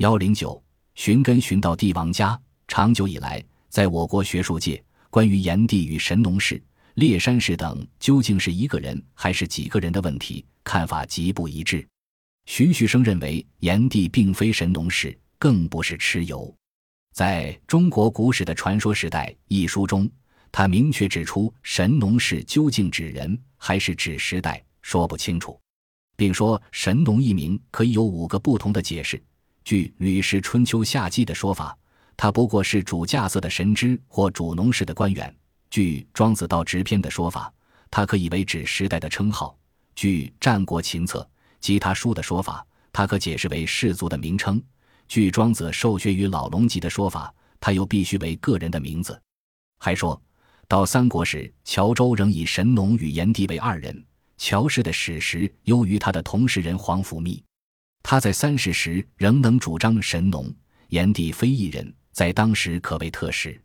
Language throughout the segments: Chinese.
幺零九，寻根寻到帝王家。长久以来，在我国学术界，关于炎帝与神农氏、烈山氏等究竟是一个人还是几个人的问题，看法极不一致。徐旭生认为，炎帝并非神农氏，更不是蚩尤。在中国古史的传说时代一书中，他明确指出，神农氏究竟指人还是指时代，说不清楚，并说神农一名可以有五个不同的解释。据《吕氏春秋夏季》的说法，他不过是主稼色的神之或主农氏的官员；据《庄子道直篇》的说法，他可以为指时代的称号；据《战国秦策》及他书的说法，他可解释为氏族的名称。据庄子受学于老龙集的说法，他又必须为个人的名字。还说到三国时，乔州仍以神农与炎帝为二人。乔氏的史实优于他的同时人皇甫谧。他在三世时仍能主张神农、炎帝非一人，在当时可谓特使。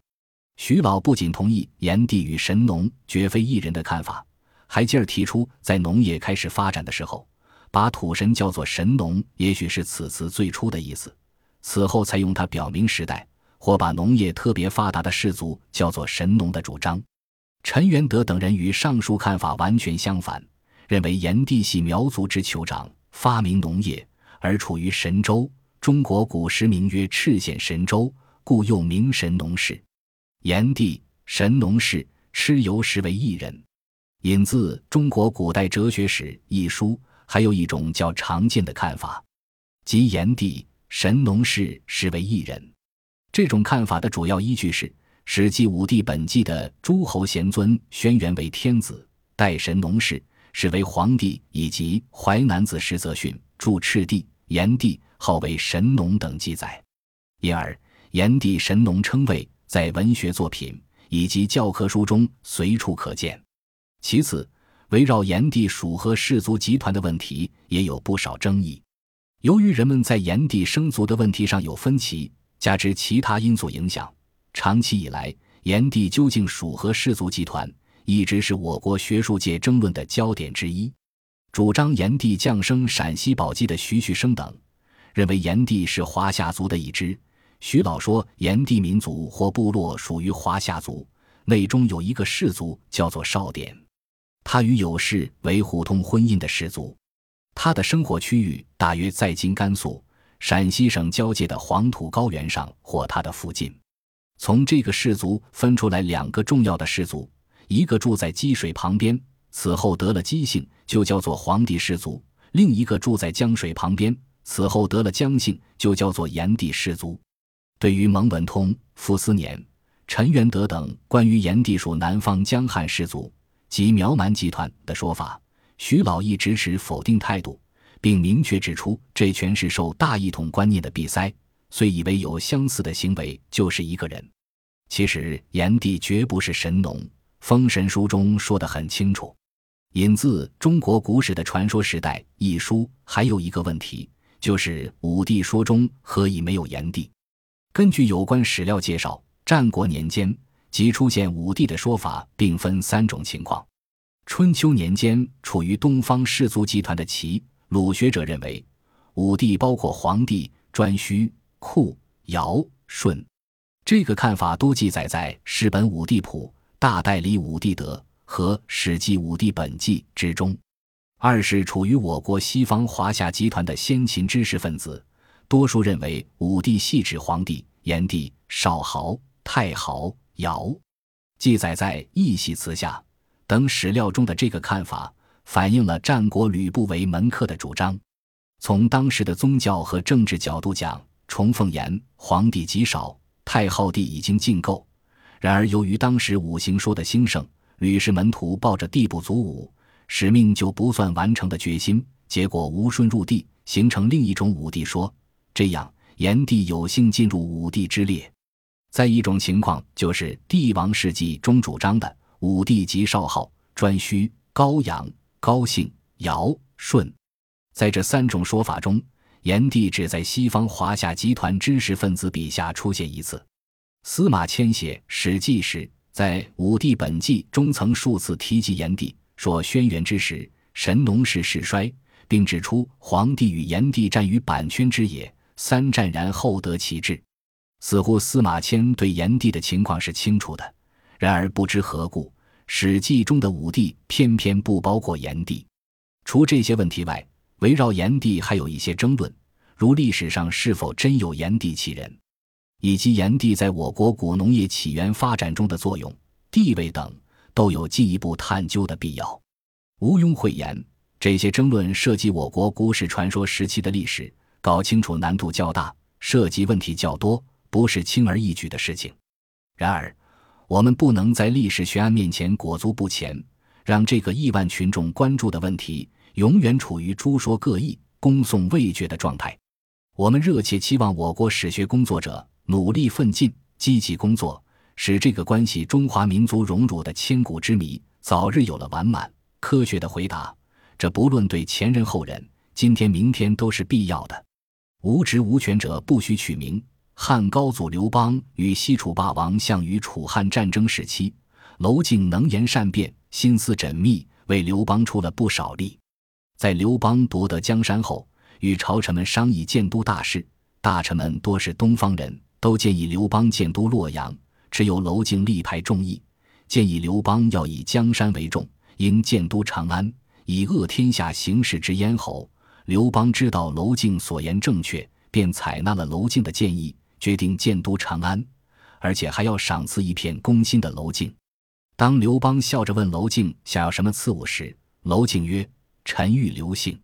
徐老不仅同意炎帝与神农绝非一人的看法，还进而提出，在农业开始发展的时候，把土神叫做神农，也许是此词最初的意思。此后才用它表明时代，或把农业特别发达的氏族叫做神农的主张。陈元德等人与上述看法完全相反，认为炎帝系苗族之酋长，发明农业，而处于神州。中国古时名曰赤县神州，故又名神农氏。炎帝、神农氏、蚩尤实为一人。引自《中国古代哲学史》一书，还有一种较常见的看法，即炎帝。神农氏实为一人，这种看法的主要依据是《史记·武帝本纪》的诸侯贤尊轩辕为天子，代神农氏是为皇帝，以及《淮南子·石则训》注赤帝、炎帝号为神农等记载。因而，炎帝、神农称谓在文学作品以及教科书中随处可见。其次，围绕炎帝属何氏族集团的问题也有不少争议。由于人们在炎帝生卒的问题上有分歧，加之其他因素影响，长期以来，炎帝究竟属何氏族集团，一直是我国学术界争论的焦点之一。主张炎帝降生陕西宝鸡的徐旭升等，认为炎帝是华夏族的一支。徐老说，炎帝民族或部落属于华夏族，内中有一个氏族叫做少典，他与有氏为互通婚姻的氏族。他的生活区域大约在今甘肃、陕西省交界的黄土高原上或它的附近。从这个氏族分出来两个重要的氏族，一个住在积水旁边，此后得了姬姓，就叫做黄帝氏族；另一个住在江水旁边，此后得了姜姓，就叫做炎帝氏族。对于蒙文通、傅斯年、陈元德等关于炎帝属南方江汉氏族及苗蛮集团的说法。徐老一直持否定态度，并明确指出，这全是受大一统观念的闭塞。虽以为有相似的行为就是一个人，其实炎帝绝不是神农。《封神书》中说得很清楚。引自《中国古史的传说时代》一书，还有一个问题，就是武帝说中何以没有炎帝？根据有关史料介绍，战国年间即出现武帝的说法，并分三种情况。春秋年间，处于东方氏族集团的齐鲁学者认为，武帝包括黄帝、颛顼、库、尧、舜。这个看法多记载在《世本武帝谱》《大代理武帝德》和《史记武帝本纪》之中。二是处于我国西方华夏集团的先秦知识分子，多数认为武帝系指黄帝、炎帝、少昊、太昊、尧。记载在《易系辞下》。等史料中的这个看法，反映了战国吕不韦门客的主张。从当时的宗教和政治角度讲，崇奉炎皇帝极少，太昊帝已经尽够。然而，由于当时五行说的兴盛，吕氏门徒抱着地不足武，使命就不算完成的决心，结果无顺入地，形成另一种武帝说。这样，炎帝有幸进入武帝之列。再一种情况，就是《帝王世纪》中主张的。武帝即少昊、颛顼、高阳、高兴、尧、舜，在这三种说法中，炎帝只在西方华夏集团知识分子笔下出现一次。司马迁写《史记》时，在《武帝本纪》中曾数次提及炎帝，说轩辕之时，神农氏世衰，并指出黄帝与炎帝战于阪圈之野，三战然后得其志。似乎司马迁对炎帝的情况是清楚的，然而不知何故，《史记》中的武帝偏偏不包括炎帝。除这些问题外，围绕炎帝还有一些争论，如历史上是否真有炎帝其人，以及炎帝在我国古农业起源发展中的作用、地位等，都有进一步探究的必要。毋庸讳言，这些争论涉及我国古史传说时期的历史，搞清楚难度较大，涉及问题较多。不是轻而易举的事情。然而，我们不能在历史悬案面前裹足不前，让这个亿万群众关注的问题永远处于诸说各异、恭送未决的状态。我们热切期望我国史学工作者努力奋进、积极工作，使这个关系中华民族荣辱的千古之谜早日有了完满、科学的回答。这不论对前人后人，今天明天都是必要的。无职无权者不许取名。汉高祖刘邦与西楚霸王项羽楚汉战争时期，娄敬能言善辩，心思缜密，为刘邦出了不少力。在刘邦夺得江山后，与朝臣们商议建都大事，大臣们多是东方人，都建议刘邦建都洛阳。只有娄敬力排众议，建议刘邦要以江山为重，应建都长安，以扼天下形势之咽喉。刘邦知道娄敬所言正确，便采纳了娄敬的建议。决定建都长安，而且还要赏赐一片攻心的娄敬。当刘邦笑着问娄敬想要什么赐物时，娄敬曰：“臣欲刘姓。”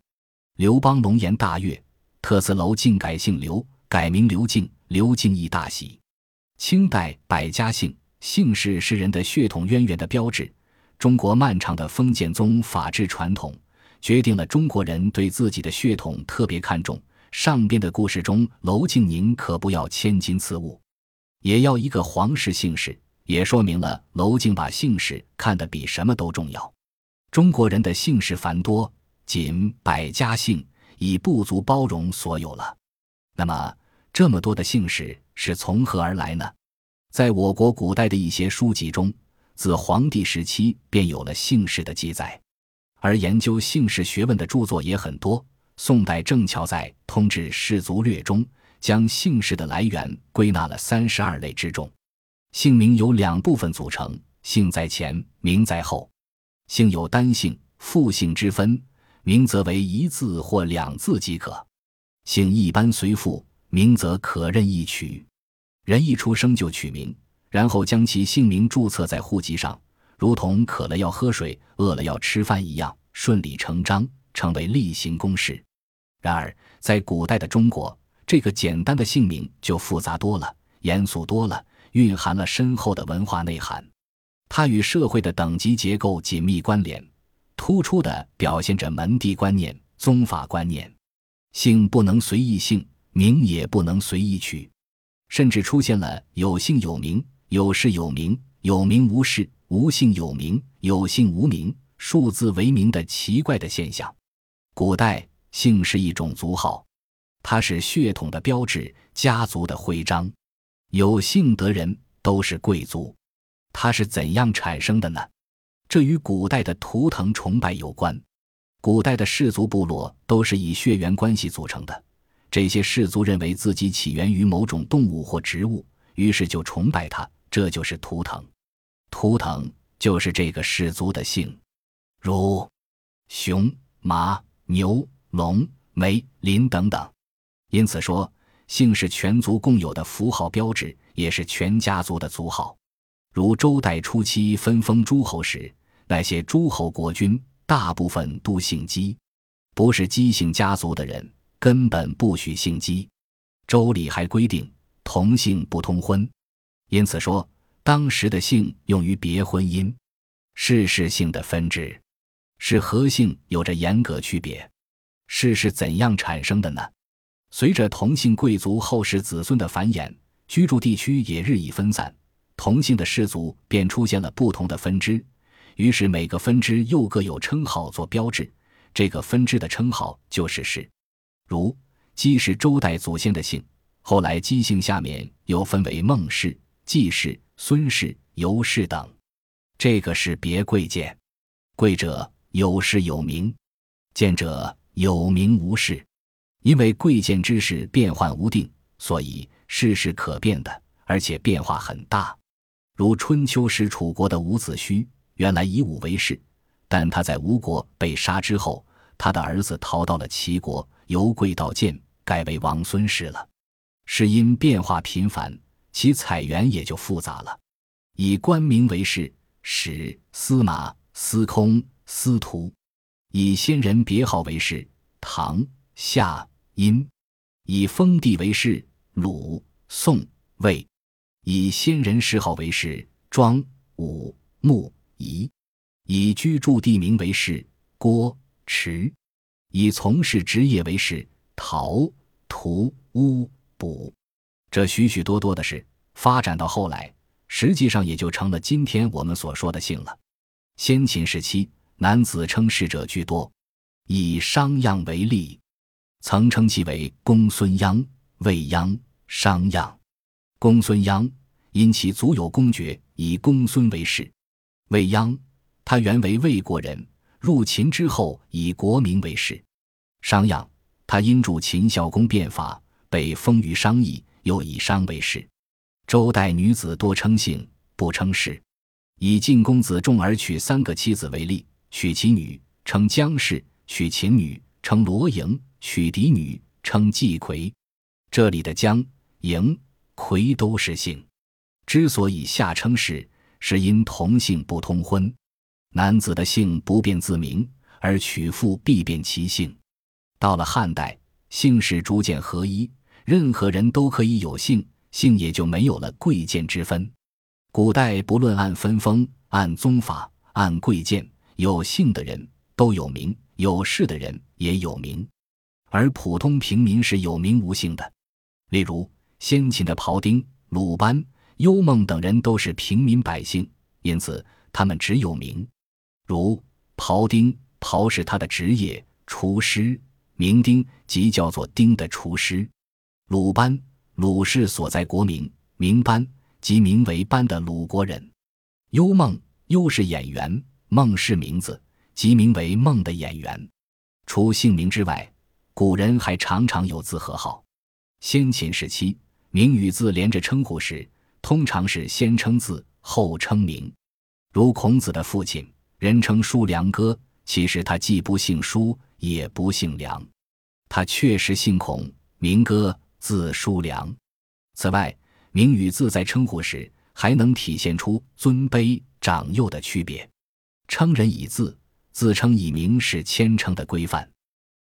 刘邦龙颜大悦，特赐娄敬改姓刘，改名刘敬。刘敬义大喜。清代百家姓，姓氏是人的血统渊源的标志。中国漫长的封建宗法制传统，决定了中国人对自己的血统特别看重。上边的故事中，娄敬宁可不要千金赐物，也要一个皇室姓氏，也说明了娄敬把姓氏看得比什么都重要。中国人的姓氏繁多，仅百家姓已不足包容所有了。那么，这么多的姓氏是从何而来呢？在我国古代的一些书籍中，自黄帝时期便有了姓氏的记载，而研究姓氏学问的著作也很多。宋代郑巧在《通志氏族略》中，将姓氏的来源归纳了三十二类之众。姓名由两部分组成：姓在前，名在后。姓有单姓、复姓之分，名则为一字或两字即可。姓一般随父，名则可任意取。人一出生就取名，然后将其姓名注册在户籍上，如同渴了要喝水、饿了要吃饭一样，顺理成章。成为例行公事。然而，在古代的中国，这个简单的姓名就复杂多了，严肃多了，蕴含了深厚的文化内涵。它与社会的等级结构紧密关联，突出的表现着门第观念、宗法观念。姓不能随意姓，名也不能随意取，甚至出现了有姓有名、有氏有名、有名无氏、无姓有名、有姓无名、数字为名的奇怪的现象。古代姓是一种族号，它是血统的标志，家族的徽章。有姓的人都是贵族。它是怎样产生的呢？这与古代的图腾崇拜有关。古代的氏族部落都是以血缘关系组成的，这些氏族认为自己起源于某种动物或植物，于是就崇拜它，这就是图腾。图腾就是这个氏族的姓，如熊、马。牛、龙、梅、林等等，因此说，姓是全族共有的符号标志，也是全家族的族号。如周代初期分封诸侯时，那些诸侯国君大部分都姓姬，不是姬姓家族的人根本不许姓姬。周礼还规定同姓不通婚，因此说当时的姓用于别婚姻。氏氏姓的分支。是和姓有着严格区别，氏是怎样产生的呢？随着同姓贵族后世子孙的繁衍，居住地区也日益分散，同姓的氏族便出现了不同的分支，于是每个分支又各有称号做标志，这个分支的称号就是氏。如姬是周代祖先的姓，后来姬姓下面又分为孟氏、季氏、孙氏、尤氏等，这个是别贵贱，贵者。有氏有名，贱者有名无氏。因为贵贱之事变幻无定，所以事事可变的，而且变化很大。如春秋时楚国的伍子胥，原来以武为氏，但他在吴国被杀之后，他的儿子逃到了齐国，由贵到贱，改为王孙氏了。是因变化频繁，其采源也就复杂了。以官名为氏，史、司马、司空、司徒；以先人别号为氏，唐、夏、殷；以封地为氏，鲁、宋、魏；以先人谥号为氏，庄、武、穆、仪；以居住地名为氏，郭、池；以从事职业为氏，陶、涂、乌。卜，这许许多多的事，发展到后来，实际上也就成了今天我们所说的姓了。先秦时期，男子称氏者居多。以商鞅为例，曾称其为公孙鞅、卫鞅、商鞅。公孙鞅因其足有公爵，以公孙为氏。卫鞅，他原为魏国人，入秦之后以国名为氏。商鞅，他因助秦孝公变法。被封于商邑，又以商为氏。周代女子多称姓，不称氏。以晋公子重而娶三个妻子为例，娶其女称姜氏，娶秦女称罗莹，娶嫡女称季葵。这里的姜、莹、葵都是姓。之所以下称氏，是因同姓不通婚。男子的姓不变自明，而娶妇必变其姓。到了汉代，姓氏逐渐合一。任何人都可以有姓，姓也就没有了贵贱之分。古代不论按分封、按宗法、按贵贱，有姓的人都有名，有势的人也有名。而普通平民是有名无姓的。例如先秦的庖丁、鲁班、幽梦等人都是平民百姓，因此他们只有名。如庖丁，庖是他的职业，厨师；名丁即叫做丁的厨师。鲁班，鲁氏所在国名，名班，即名为班的鲁国人。幽梦，幽是演员，梦是名字，即名为梦的演员。除姓名之外，古人还常常有字和号。先秦时期，名与字连着称呼时，通常是先称字后称名。如孔子的父亲，人称叔良哥，其实他既不姓叔，也不姓良，他确实姓孔，名哥。字叔良。此外，名与字在称呼时还能体现出尊卑长幼的区别。称人以字，自称以名是谦称的规范，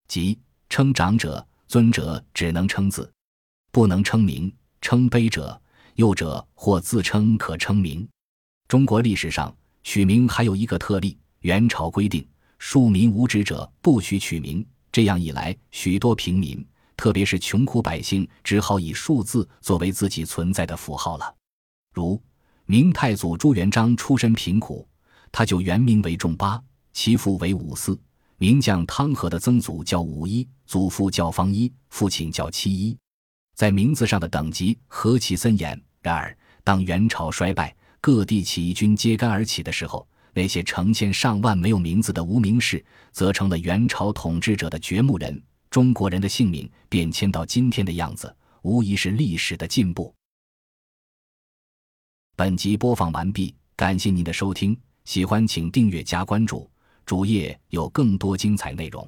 即称长者、尊者只能称字，不能称名；称卑者、幼者或自称可称名。中国历史上取名还有一个特例：元朝规定，庶民无职者不许取名。这样一来，许多平民。特别是穷苦百姓，只好以数字作为自己存在的符号了。如明太祖朱元璋出身贫苦，他就原名为仲八，其父为五四。名将汤和的曾祖叫五一，祖父叫方一，父亲叫七一，在名字上的等级何其森严！然而，当元朝衰败，各地起义军揭竿而起的时候，那些成千上万没有名字的无名氏，则成了元朝统治者的掘墓人。中国人的姓名变迁到今天的样子，无疑是历史的进步。本集播放完毕，感谢您的收听，喜欢请订阅加关注，主页有更多精彩内容。